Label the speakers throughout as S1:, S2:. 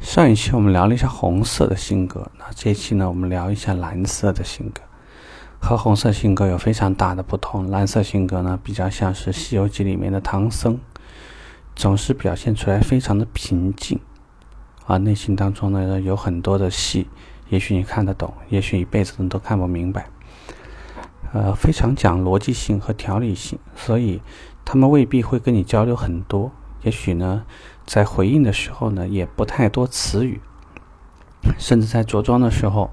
S1: 上一期我们聊了一下红色的性格，那这一期呢，我们聊一下蓝色的性格。和红色性格有非常大的不同，蓝色性格呢比较像是《西游记》里面的唐僧，总是表现出来非常的平静，啊，内心当中呢有很多的戏，也许你看得懂，也许一辈子你都看不明白。呃，非常讲逻辑性和条理性，所以他们未必会跟你交流很多，也许呢。在回应的时候呢，也不太多词语，甚至在着装的时候，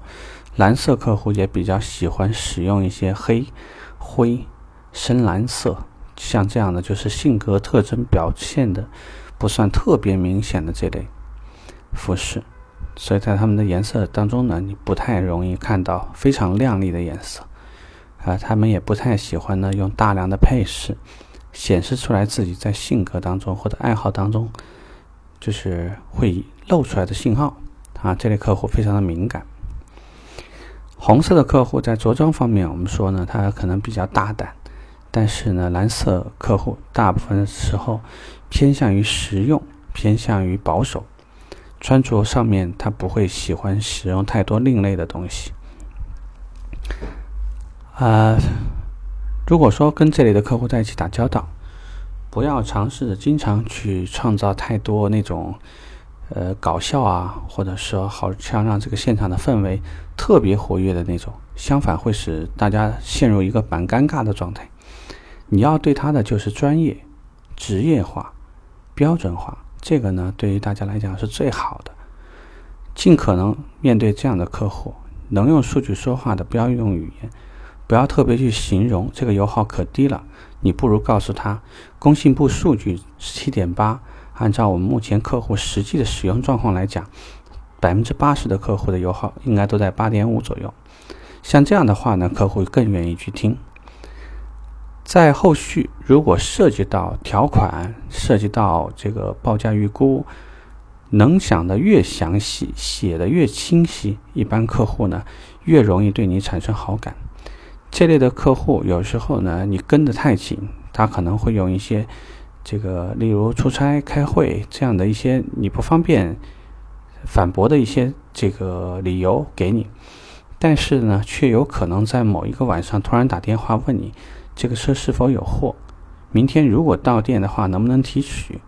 S1: 蓝色客户也比较喜欢使用一些黑、灰、深蓝色，像这样的就是性格特征表现的不算特别明显的这类服饰，所以在他们的颜色当中呢，你不太容易看到非常亮丽的颜色，啊，他们也不太喜欢呢用大量的配饰显示出来自己在性格当中或者爱好当中。就是会露出来的信号啊，这类客户非常的敏感。红色的客户在着装方面，我们说呢，他可能比较大胆，但是呢，蓝色客户大部分时候偏向于实用，偏向于保守，穿着上面他不会喜欢使用太多另类的东西。啊，如果说跟这类的客户在一起打交道。不要尝试着经常去创造太多那种，呃，搞笑啊，或者说好像让这个现场的氛围特别活跃的那种，相反会使大家陷入一个蛮尴尬的状态。你要对他的就是专业、职业化、标准化，这个呢，对于大家来讲是最好的。尽可能面对这样的客户，能用数据说话的，不要用语言。不要特别去形容这个油耗可低了，你不如告诉他，工信部数据七点八，按照我们目前客户实际的使用状况来讲，百分之八十的客户的油耗应该都在八点五左右。像这样的话呢，客户更愿意去听。在后续如果涉及到条款，涉及到这个报价预估，能想的越详细，写的越清晰，一般客户呢越容易对你产生好感。这类的客户有时候呢，你跟得太紧，他可能会用一些这个，例如出差、开会这样的一些你不方便反驳的一些这个理由给你，但是呢，却有可能在某一个晚上突然打电话问你这个车是否有货，明天如果到店的话能不能提取，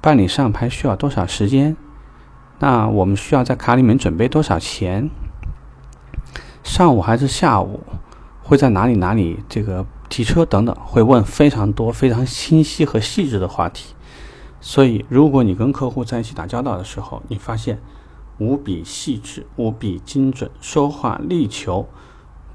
S1: 办理上牌需要多少时间，那我们需要在卡里面准备多少钱？上午还是下午，会在哪里哪里这个提车等等，会问非常多、非常清晰和细致的话题。所以，如果你跟客户在一起打交道的时候，你发现无比细致、无比精准，说话力求，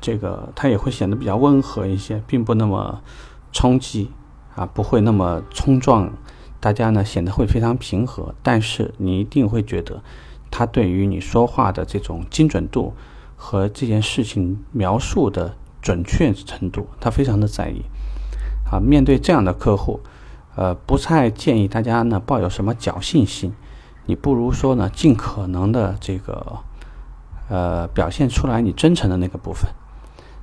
S1: 这个他也会显得比较温和一些，并不那么冲击啊，不会那么冲撞，大家呢显得会非常平和。但是你一定会觉得，他对于你说话的这种精准度。和这件事情描述的准确程度，他非常的在意。啊，面对这样的客户，呃，不太建议大家呢抱有什么侥幸心。你不如说呢，尽可能的这个，呃，表现出来你真诚的那个部分。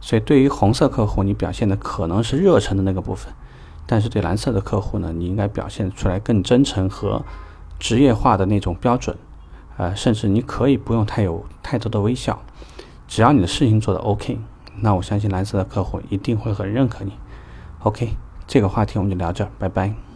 S1: 所以，对于红色客户，你表现的可能是热忱的那个部分；但是对蓝色的客户呢，你应该表现出来更真诚和职业化的那种标准。呃，甚至你可以不用太有太多的微笑。只要你的事情做的 OK，那我相信蓝色的客户一定会很认可你。OK，这个话题我们就聊这儿，拜拜。